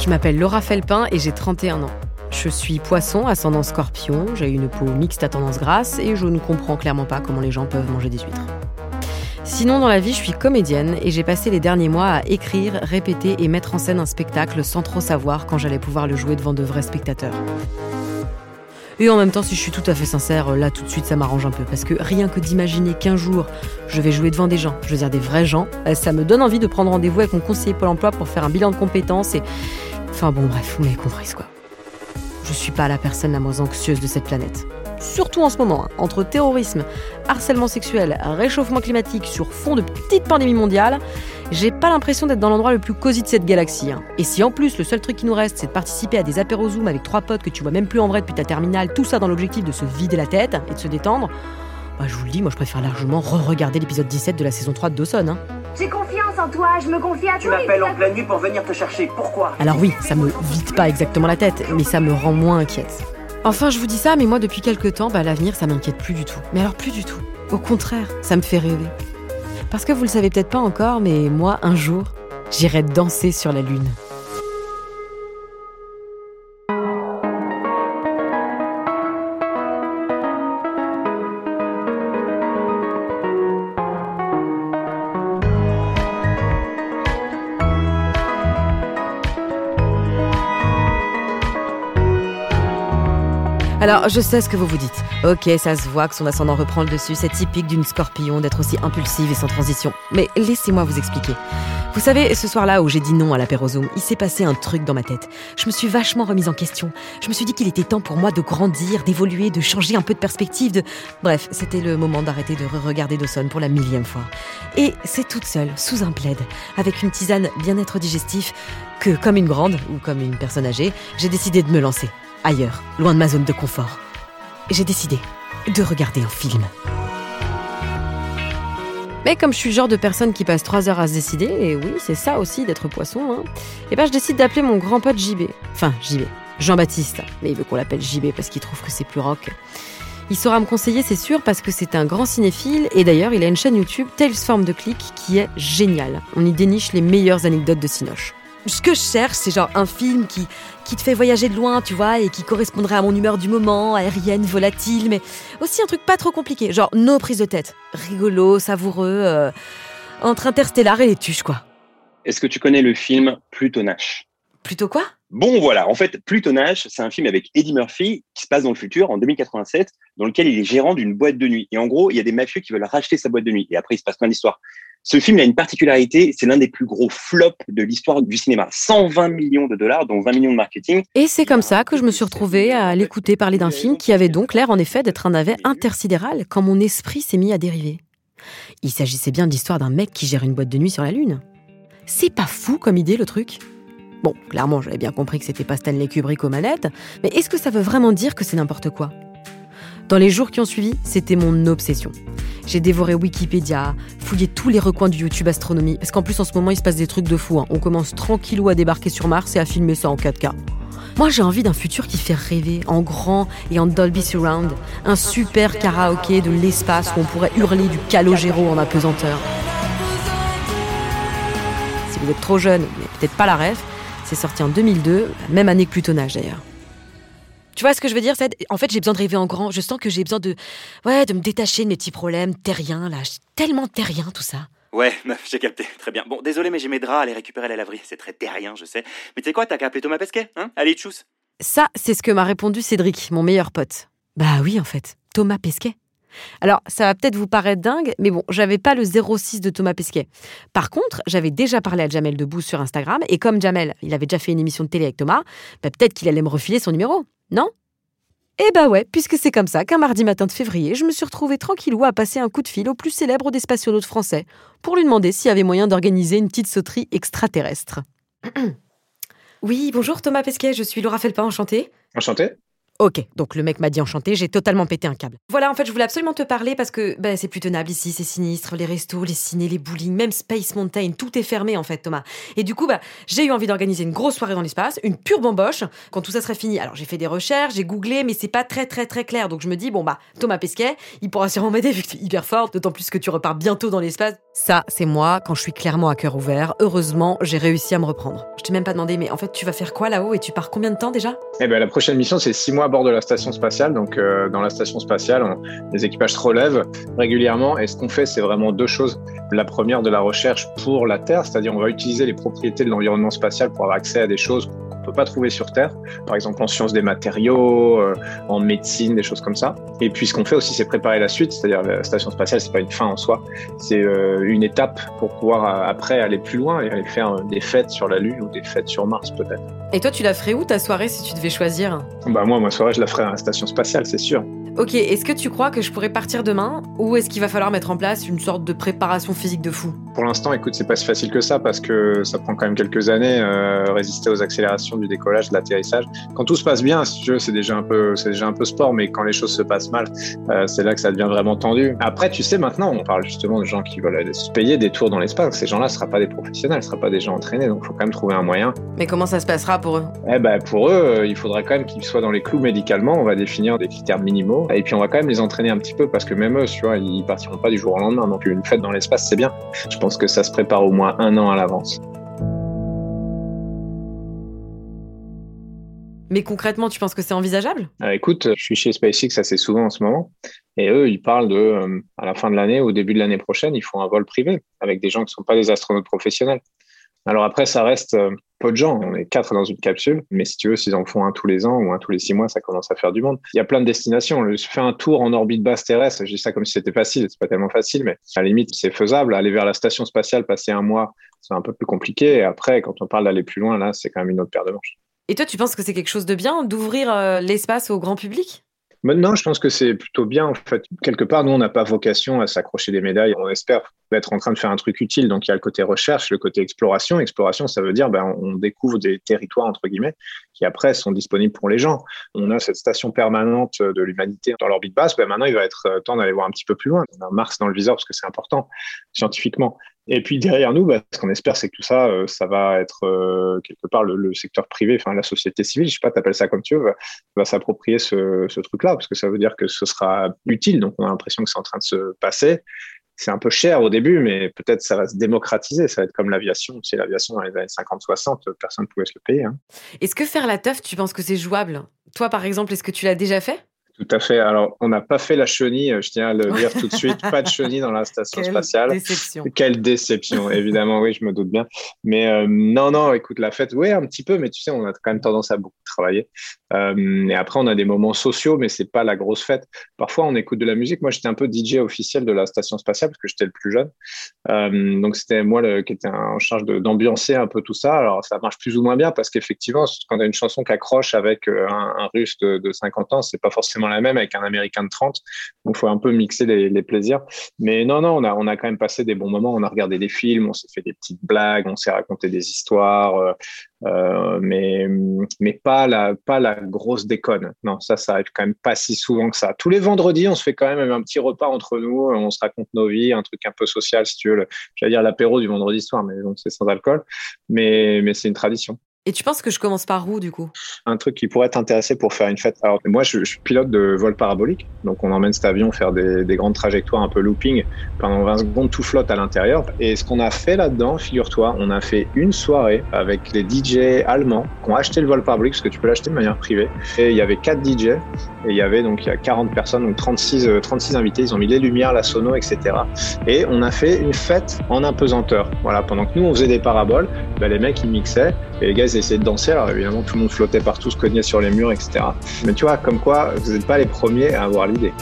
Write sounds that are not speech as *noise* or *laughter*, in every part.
Je m'appelle Laura Felpin et j'ai 31 ans. Je suis poisson, ascendant scorpion, j'ai une peau mixte à tendance grasse et je ne comprends clairement pas comment les gens peuvent manger des huîtres. Sinon, dans la vie, je suis comédienne et j'ai passé les derniers mois à écrire, répéter et mettre en scène un spectacle sans trop savoir quand j'allais pouvoir le jouer devant de vrais spectateurs. Et en même temps, si je suis tout à fait sincère, là tout de suite ça m'arrange un peu parce que rien que d'imaginer qu'un jour je vais jouer devant des gens, je veux dire des vrais gens, ça me donne envie de prendre rendez-vous avec mon conseiller Pôle emploi pour faire un bilan de compétences et. Enfin bon, bref, vous m'avez compris quoi. Je suis pas la personne la moins anxieuse de cette planète. Surtout en ce moment, hein, entre terrorisme, harcèlement sexuel, réchauffement climatique sur fond de petite pandémie mondiale, j'ai pas l'impression d'être dans l'endroit le plus cosy de cette galaxie. hein. Et si en plus le seul truc qui nous reste, c'est de participer à des apéros Zoom avec trois potes que tu vois même plus en vrai depuis ta terminale, tout ça dans l'objectif de se vider la tête et de se détendre, bah, je vous le dis, moi je préfère largement re-regarder l'épisode 17 de la saison 3 de Dawson. hein. J'ai confiance en toi, je me confie à Tu toi. m'appelles en pleine nuit pour venir te chercher. Pourquoi? Alors oui, ça me vide pas exactement la tête, mais ça me rend moins inquiète. Enfin, je vous dis ça, mais moi depuis quelques temps, bah, l'avenir, ça m'inquiète plus du tout. Mais alors plus du tout. Au contraire, ça me fait rêver. Parce que vous le savez peut-être pas encore, mais moi, un jour, j'irai danser sur la Lune. Alors, je sais ce que vous vous dites. Ok, ça se voit que son ascendant reprend le dessus, c'est typique d'une scorpion d'être aussi impulsive et sans transition. Mais laissez-moi vous expliquer. Vous savez, ce soir-là où j'ai dit non à l'apéro Zoom, il s'est passé un truc dans ma tête. Je me suis vachement remise en question. Je me suis dit qu'il était temps pour moi de grandir, d'évoluer, de changer un peu de perspective, de... Bref, c'était le moment d'arrêter de re-regarder Dawson pour la millième fois. Et c'est toute seule, sous un plaid, avec une tisane bien-être digestif, que, comme une grande, ou comme une personne âgée, j'ai décidé de me lancer ailleurs, loin de ma zone de confort. J'ai décidé de regarder un film. Mais comme je suis le genre de personne qui passe trois heures à se décider, et oui, c'est ça aussi d'être poisson, hein, et ben je décide d'appeler mon grand pote JB. Enfin, JB. Jean-Baptiste. Mais il veut qu'on l'appelle JB parce qu'il trouve que c'est plus rock. Il saura me conseiller, c'est sûr, parce que c'est un grand cinéphile, et d'ailleurs, il a une chaîne YouTube, Tales Form de Click, qui est géniale. On y déniche les meilleures anecdotes de Cinoche. Ce que je cherche, c'est genre un film qui, qui te fait voyager de loin, tu vois, et qui correspondrait à mon humeur du moment, aérienne, volatile, mais aussi un truc pas trop compliqué, genre nos prises de tête. Rigolo, savoureux, euh, entre Interstellar et les tuches, quoi. Est-ce que tu connais le film Plutonache Plutôt quoi? Bon, voilà. En fait, Plutonache, c'est un film avec Eddie Murphy qui se passe dans le futur, en 2087, dans lequel il est gérant d'une boîte de nuit. Et en gros, il y a des mafieux qui veulent racheter sa boîte de nuit. Et après, il se passe plein d'histoires. Ce film il a une particularité, c'est l'un des plus gros flops de l'histoire du cinéma. 120 millions de dollars, dont 20 millions de marketing. Et c'est comme ça que je me suis retrouvée à l'écouter parler d'un film qui avait donc l'air en effet d'être un navet intersidéral quand mon esprit s'est mis à dériver. Il s'agissait bien de l'histoire d'un mec qui gère une boîte de nuit sur la Lune. C'est pas fou comme idée le truc? Bon, clairement, j'avais bien compris que c'était pas Stanley Kubrick aux manettes, mais est-ce que ça veut vraiment dire que c'est n'importe quoi? Dans les jours qui ont suivi, c'était mon obsession. J'ai dévoré Wikipédia, fouillé tous les recoins du YouTube astronomie, parce qu'en plus en ce moment il se passe des trucs de fou. hein. On commence tranquillou à débarquer sur Mars et à filmer ça en 4K. Moi j'ai envie d'un futur qui fait rêver, en grand et en Dolby Surround. Un super karaoké de l'espace où on pourrait hurler du calogéro en apesanteur. Si vous êtes trop jeune, mais peut-être pas la rêve, c'est sorti en 2002, la même année que Plutonage d'ailleurs. Tu vois ce que je veux dire En fait, j'ai besoin de rêver en grand. Je sens que j'ai besoin de, ouais, de me détacher de mes petits problèmes terriens là. Tellement terrien tout ça. Ouais, *laughs* meuf, j'ai capté. Très bien. Bon, désolé, mais j'ai mes draps à les récupérer à la laverie. C'est très terrien, je sais. Mais tu sais quoi, t'as qu'à appeler Thomas Pesquet, hein? Allez, tchuss. Ça, c'est ce que m'a répondu Cédric, mon meilleur pote. Bah oui, en fait, Thomas Pesquet. Alors, ça va peut-être vous paraître dingue, mais bon, j'avais pas le 06 de Thomas Pesquet. Par contre, j'avais déjà parlé à Jamel Debbouze sur Instagram, et comme Jamel, il avait déjà fait une émission de télé avec Thomas, bah peut-être qu'il allait me refiler son numéro, non? Eh bah ouais, puisque c'est comme ça qu'un mardi matin de février, je me suis retrouvée tranquillou à passer un coup de fil au plus célèbre des spationautes français, pour lui demander s'il y avait moyen d'organiser une petite sauterie extraterrestre. oui, bonjour Thomas Pesquet, je suis Laura Felpin, enchantée. Enchanté. Ok, donc le mec m'a dit enchanté, j'ai totalement pété un câble. Voilà, en fait, je voulais absolument te parler parce que ben, c'est plus tenable ici, c'est sinistre, les restos, les ciné, les bowling, même Space Mountain, tout est fermé en fait, Thomas. Et du coup, bah, j'ai eu envie d'organiser une grosse soirée dans l'espace, une pure bamboche, quand tout ça serait fini. Alors j'ai fait des recherches, j'ai googlé, mais c'est pas très très très clair. Donc je me dis, bon bah, Thomas Pesquet, il pourra sûrement *laughs* m'aider vu que hyper fort, d'autant plus que tu repars bientôt dans l'espace. Ça, c'est moi quand je suis clairement à cœur ouvert. Heureusement, j'ai réussi à me reprendre. Je t'ai même pas demandé, mais en fait, tu vas faire quoi là-haut et tu pars combien de temps déjà? Eh ben, la prochaine mission, c'est six mois à bord de la station spatiale. Donc, euh, dans la station spatiale, les équipages se relèvent régulièrement. Et ce qu'on fait, c'est vraiment deux choses. La première, de la recherche pour la Terre, c'est-à-dire on va utiliser les propriétés de l'environnement spatial pour avoir accès à des choses qu'on peut pas trouver sur Terre. Par exemple, en sciences des matériaux, euh, en médecine, des choses comme ça. Et puis, ce qu'on fait aussi, c'est préparer la suite. C'est-à-dire, la station spatiale, c'est pas une fin en soi. C'est euh, une étape pour pouvoir euh, après aller plus loin et aller faire des fêtes sur la Lune ou des fêtes sur Mars peut-être. Et toi, tu la ferais où ta soirée si tu devais choisir? Bah moi, ma soirée, je la ferai à la station spatiale, c'est sûr. Ok, est-ce que tu crois que je pourrais partir demain ou est-ce qu'il va falloir mettre en place une sorte de préparation physique de fou? Pour l'instant, écoute, c'est pas si facile que ça parce que ça prend quand même quelques années euh, résister aux accélérations du décollage, de l'atterrissage. Quand tout se passe bien, si tu veux, c'est déjà un peu, c'est déjà un peu sport, mais quand les choses se passent mal, euh, c'est là que ça devient vraiment tendu. Après, tu sais, maintenant, on parle justement de gens qui veulent se payer des tours dans l'espace. Ces gens-là, ce sera pas des professionnels, ce sera pas des gens entraînés, donc faut quand même trouver un moyen. Mais comment ça se passera pour eux? Eh ben, pour eux, euh, il faudrait quand même qu'ils soient dans les clous médicalement. On va définir des critères minimaux. Et puis, on va quand même les entraîner un petit peu parce que même eux, tu vois, ils partiront pas du jour au lendemain. Donc, une fête dans l'espace, c'est bien. Je pense que ça se prépare au moins un an à l'avance. Mais concrètement, tu penses que c'est envisageable? Euh, écoute, je suis chez SpaceX assez souvent en ce moment. Et eux, ils parlent de, euh, à la fin de l'année, au début de l'année prochaine, ils font un vol privé avec des gens qui ne sont pas des astronautes professionnels. Alors après, ça reste euh, peu de gens. On est quatre dans une capsule. Mais si tu veux, s'ils en font un tous les ans ou un tous les six mois, ça commence à faire du monde. Il y a plein de destinations. Le- Faire un tour en orbite basse terrestre, je dis ça comme si c'était facile. C'est pas tellement facile, mais à la limite, c'est faisable. Aller vers la station spatiale, passer un mois, c'est un peu plus compliqué. Et après, quand on parle d'aller plus loin, là, c'est quand même une autre paire de manches. Et toi, tu penses que c'est quelque chose de bien d'ouvrir euh, l'espace au grand public? Maintenant, je pense que c'est plutôt bien. En fait, quelque part, nous, on n'a pas vocation à s'accrocher des médailles. On espère être en train de faire un truc utile. Donc, il y a le côté recherche, le côté exploration. Exploration, ça veut dire, ben, on découvre des territoires entre guillemets qui après sont disponibles pour les gens. On a cette station permanente de l'humanité dans l'orbite basse. Ben, maintenant, il va être temps d'aller voir un petit peu plus loin. On a Mars dans le viseur parce que c'est important scientifiquement. Et puis derrière nous, bah, ce qu'on espère, c'est que tout ça, euh, ça va être euh, quelque part le, secteur privé, enfin la société civile, je sais pas, t'appelles ça comme tu veux, va, va s'approprier ce, truc-là, parce que ça veut dire que ce sera utile. Donc on a l'impression que c'est en train de se passer. C'est un peu cher au début, mais peut-être ça va se démocratiser. Ça va être comme l'aviation. Sais, l'aviation dans les années 50-60, personne ne pouvait se le payer. Hein. Est-ce que faire la teuf, tu penses que c'est jouable? Toi, par exemple, est-ce que tu l'as déjà fait? Tout à fait. Alors, on n'a pas fait la chenille, je tiens à le *laughs* dire tout de suite. Pas de chenille dans la station Quelle spatiale. Déception. Quelle déception, évidemment, oui, je me doute bien. Mais euh, non, non, écoute, la fête, oui, un petit peu, mais tu sais, on a quand même tendance à beaucoup travailler. Euh, et après, on a des moments sociaux, mais c'est pas la grosse fête. Parfois, on écoute de la musique. Moi, j'étais un peu DJ officiel de la station spatiale parce que j'étais le plus jeune. Euh, donc, c'était moi le, qui était en charge d'ambiancer un peu tout ça. Alors, ça marche plus ou moins bien parce qu'effectivement, quand tu as une chanson qui accroche avec euh, un, un russe de, de 50 ans, c'est pas forcément la même avec un américain de 30. Donc, faut un peu mixer les, plaisirs. Mais non, non, on a, on a quand même passé des bons moments. On a regardé des films, on s'est fait des petites blagues, on s'est raconté des histoires. Euh, mais, mais pas la, pas la grosse déconne. Non, ça, ça arrive quand même pas si souvent que ça. Tous les vendredis, on se fait quand même un petit repas entre nous, on se raconte nos vies, un truc un peu social, si tu veux. J'allais dire l'apéro du vendredi soir, mais donc c'est sans alcool. Mais, mais c'est une tradition. Et tu penses que je commence par où, du coup? Un truc qui pourrait t'intéresser pour faire une fête. Alors, moi, je, suis pilote de vol parabolique. Donc, on emmène cet avion faire des, des, grandes trajectoires un peu looping. Pendant 20 secondes, tout flotte à l'intérieur. Et ce qu'on a fait là-dedans, figure-toi, on a fait une soirée avec les DJ allemands qui ont acheté le vol parabolique, parce que tu peux l'acheter de manière privée. Et il y avait quatre DJ. Et il y avait donc il y a 40 personnes, donc 36, euh, 36 invités. Ils ont mis les lumières, la sono, etc. Et on a fait une fête en apesanteur. Voilà, pendant que nous, on faisait des paraboles, ben, les mecs, ils mixaient. Et les gars, essayaient de danser. Alors évidemment, tout le monde flottait partout, se cognait sur les murs, etc. Mais tu vois, comme quoi, vous n'êtes pas les premiers à avoir l'idée.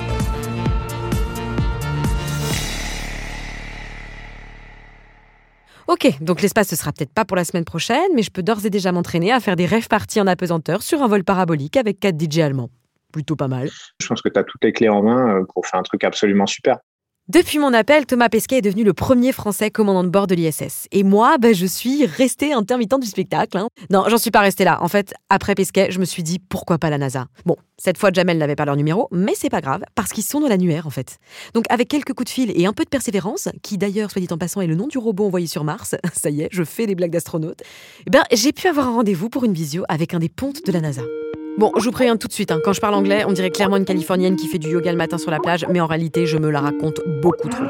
Ok, donc l'espace ce sera peut-être pas pour la semaine prochaine, mais je peux d'ores et déjà m'entraîner à faire des rêves parties en apesanteur sur un vol parabolique avec 4 DJ allemands. Plutôt pas mal. Je pense que tu as toutes les clés en main pour faire un truc absolument super. Depuis mon appel, Thomas Pesquet est devenu le premier Français commandant de bord de l'ISS. Et moi, ben, je suis restée intermittente du spectacle. Hein. Non, j'en suis pas restée là. En fait, après Pesquet, je me suis dit pourquoi pas la NASA? Bon, cette fois, Jamel n'avait pas leur numéro, mais c'est pas grave, parce qu'ils sont dans l'annuaire en fait. Donc avec quelques coups de fil et un peu de persévérance, qui d'ailleurs, soit dit en passant, est le nom du robot envoyé sur Mars, *laughs* ça y est, je fais les blagues d'astronautes, eh ben, j'ai pu avoir un rendez-vous pour une visio avec un des pontes de la NASA. Bon, je vous préviens tout de suite, hein. quand je parle anglais, on dirait clairement une Californienne qui fait du yoga le matin sur la plage, mais en réalité, je me la raconte beaucoup trop.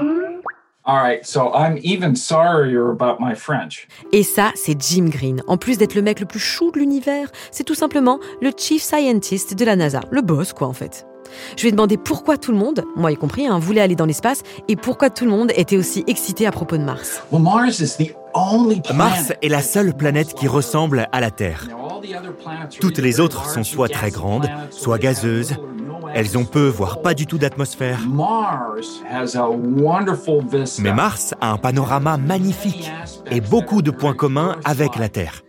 Et ça, c'est Jim Green. En plus d'être le mec le plus chou de l'univers, c'est tout simplement le chief scientist de la NASA. Le boss, quoi, en fait. Je lui ai demandé pourquoi tout le monde, moi y compris, hein, voulait aller dans l'espace et pourquoi tout le monde était aussi excité à propos de Mars. Mars est la seule planète qui ressemble à la Terre. Toutes les autres sont soit très grandes, soit gazeuses. Elles ont peu, voire pas du tout d'atmosphère. Mais Mars a un panorama magnifique et beaucoup de points communs avec la Terre.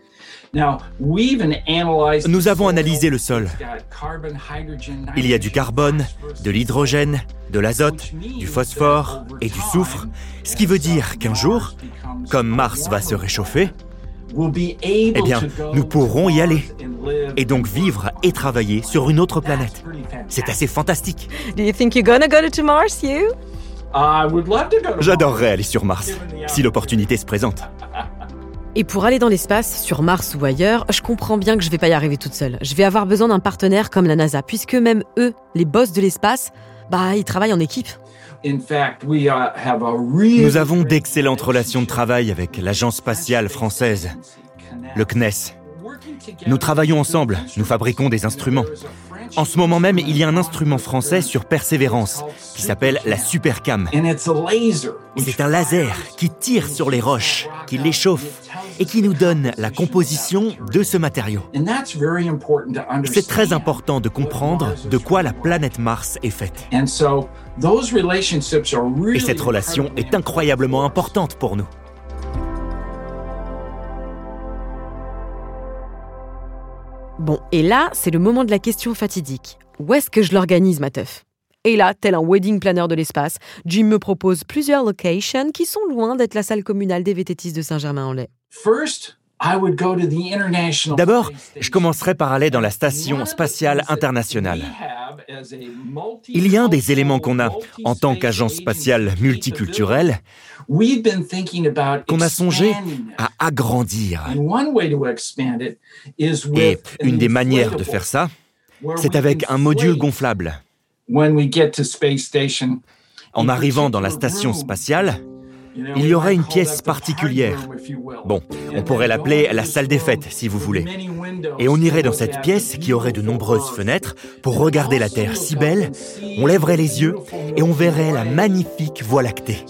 Nous avons analysé le sol. Il y a du carbone, de l'hydrogène, de l'azote, du phosphore et du soufre, ce qui veut dire qu'un jour, comme Mars va se réchauffer, eh bien, nous pourrons y aller et donc vivre et travailler sur une autre planète. C'est assez fantastique. J'adorerais aller sur Mars, si l'opportunité se présente. Et pour aller dans l'espace, sur Mars ou ailleurs, je comprends bien que je vais pas y arriver toute seule. Je vais avoir besoin d'un partenaire comme la NASA, puisque même eux, les boss de l'espace, bah, ils travaillent en équipe. Nous avons d'excellentes relations de travail avec l'Agence spatiale française, le CNES. Nous travaillons ensemble, nous fabriquons des instruments. En ce moment même, il y a un instrument français sur Persévérance qui s'appelle la Supercam. C'est un laser qui tire sur les roches, qui les chauffe et qui nous donne la composition de ce matériau. C'est très important de comprendre de quoi la planète Mars est faite. Et cette relation est incroyablement importante pour nous. Bon, et là, c'est le moment de la question fatidique. Où est-ce que je l'organise, ma teuf? Et là, tel un wedding planner de l'espace, Jim me propose plusieurs locations qui sont loin d'être la salle communale des vététistes de Saint-Germain-en-Laye. D'abord, je commencerai par aller dans la station spatiale internationale. Il y a un des éléments qu'on a en tant qu'agence spatiale multiculturelle qu'on a songé à agrandir. Et une des manières de faire ça, c'est avec un module gonflable. En arrivant dans la station spatiale, il y aurait une pièce particulière. Bon, on pourrait l'appeler la salle des fêtes, si vous voulez. Et on irait dans cette pièce qui aurait de nombreuses fenêtres pour regarder la Terre si belle, on lèverait les yeux et on verrait la magnifique Voie lactée.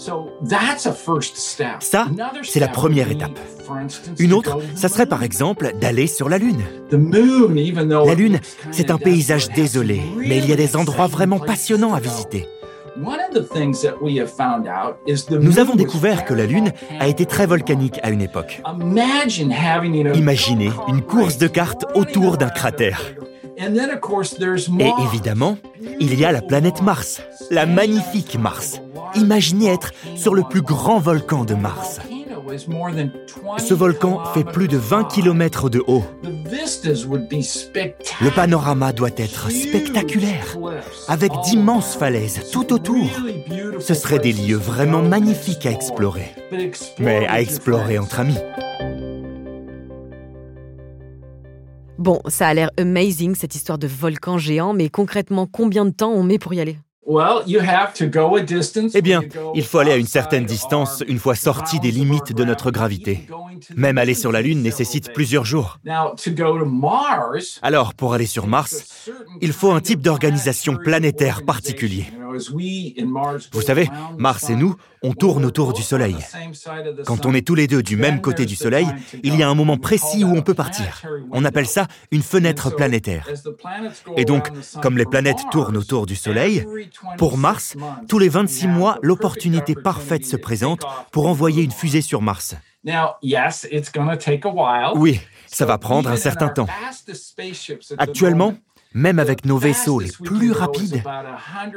Ça, c'est la première étape. Une autre, ça serait par exemple d'aller sur la Lune. La Lune, c'est un paysage désolé, mais il y a des endroits vraiment passionnants à visiter. Nous avons découvert que la Lune a été très volcanique à une époque. Imaginez une course de cartes autour d'un cratère. Et évidemment, il y a la planète Mars, la magnifique Mars. Imaginez être sur le plus grand volcan de Mars. Ce volcan fait plus de 20 km de haut. Le panorama doit être spectaculaire, avec d'immenses falaises tout autour. Ce seraient des lieux vraiment magnifiques à explorer, mais à explorer entre amis. Bon, ça a l'air amazing cette histoire de volcan géant, mais concrètement, combien de temps on met pour y aller? Eh bien, il faut aller à une certaine distance une fois sorti des limites de notre gravité. Même aller sur la Lune nécessite plusieurs jours. Alors, pour aller sur Mars, il faut un type d'organisation planétaire particulier. Vous savez, Mars et nous, on tourne autour du Soleil. Quand on est tous les deux du même côté du Soleil, il y a un moment précis où on peut partir. On appelle ça une fenêtre planétaire. Et donc, comme les planètes tournent autour du Soleil, pour Mars, tous les 26 mois, l'opportunité parfaite se présente pour envoyer une fusée sur Mars. Oui, ça va prendre un certain temps. Actuellement, même avec nos vaisseaux les plus rapides,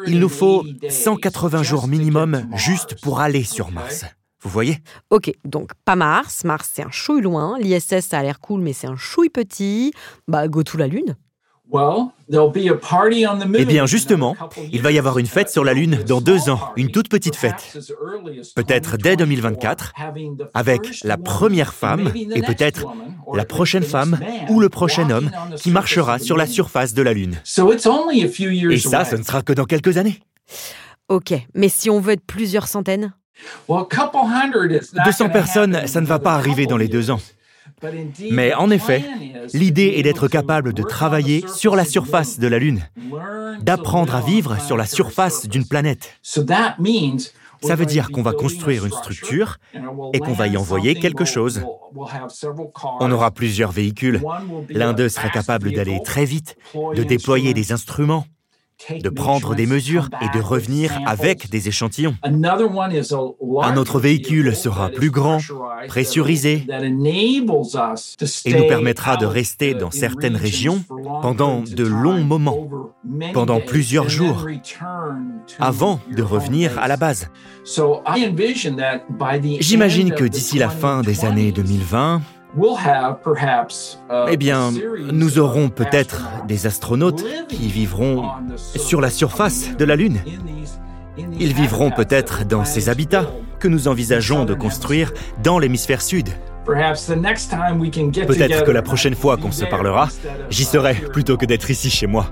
il nous faut 180 jours minimum juste pour aller sur Mars. Vous voyez? Ok, donc pas Mars. Mars, c'est un chouille loin. L'ISS, ça a l'air cool, mais c'est un chouille petit. Bah, go to la Lune. Eh bien, justement, il va y avoir une fête sur la Lune dans deux ans, une toute petite fête. Peut-être dès 2024, avec la première femme et peut-être la prochaine femme ou le prochain homme qui marchera sur la surface de la Lune. Et ça, ce ne sera que dans quelques années. Ok, mais si on veut être plusieurs centaines? 200 personnes, ça ne va pas arriver dans les deux ans. Mais en effet, l'idée est d'être capable de travailler sur la surface de la Lune, d'apprendre à vivre sur la surface d'une planète. Ça veut dire qu'on va construire une structure et qu'on va y envoyer quelque chose. On aura plusieurs véhicules. L'un d'eux sera capable d'aller très vite, de déployer des instruments, de prendre des mesures et de revenir avec des échantillons. Un autre véhicule sera plus grand, pressurisé, et nous permettra de rester dans certaines régions pendant de longs moments, pendant plusieurs jours, avant de revenir à la base. J'imagine que d'ici la fin des années 2020, eh bien, nous aurons peut-être des astronautes qui vivront sur la surface de la Lune. Ils vivront peut-être dans ces habitats que nous envisageons de construire dans l'hémisphère sud. Peut-être que la prochaine fois qu'on se parlera, j'y serai plutôt que d'être ici chez moi.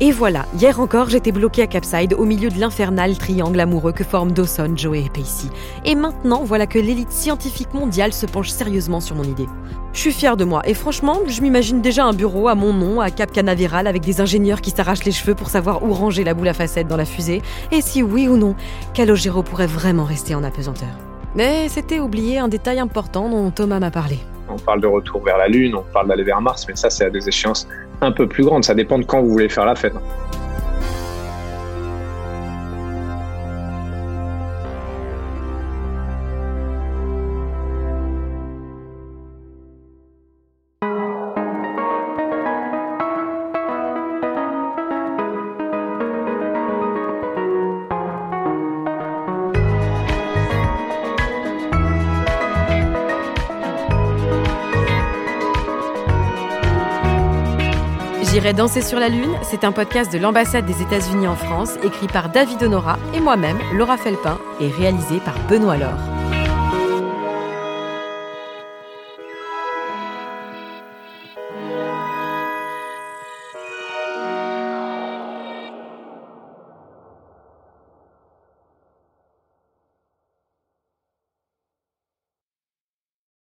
Et voilà, hier encore, j'étais bloqué à Capside au milieu de l'infernal triangle amoureux que forment Dawson, Joey et Pacey. Et maintenant, voilà que l'élite scientifique mondiale se penche sérieusement sur mon idée. Je suis fière de moi et franchement, je m'imagine déjà un bureau à mon nom à Cap Canaveral avec des ingénieurs qui s'arrachent les cheveux pour savoir où ranger la boule à facettes dans la fusée et si oui ou non, Calogero pourrait vraiment rester en apesanteur. Mais c'était oublier un détail important dont Thomas m'a parlé. On parle de retour vers la Lune, on parle d'aller vers Mars, mais ça c'est à des échéances un peu plus grandes. Ça dépend de quand vous voulez faire la fête. J'irai danser sur la Lune, c'est un podcast de l'ambassade des États-Unis en France, écrit par David Honora et moi-même, Laura Felpin, et réalisé par Benoît Laure.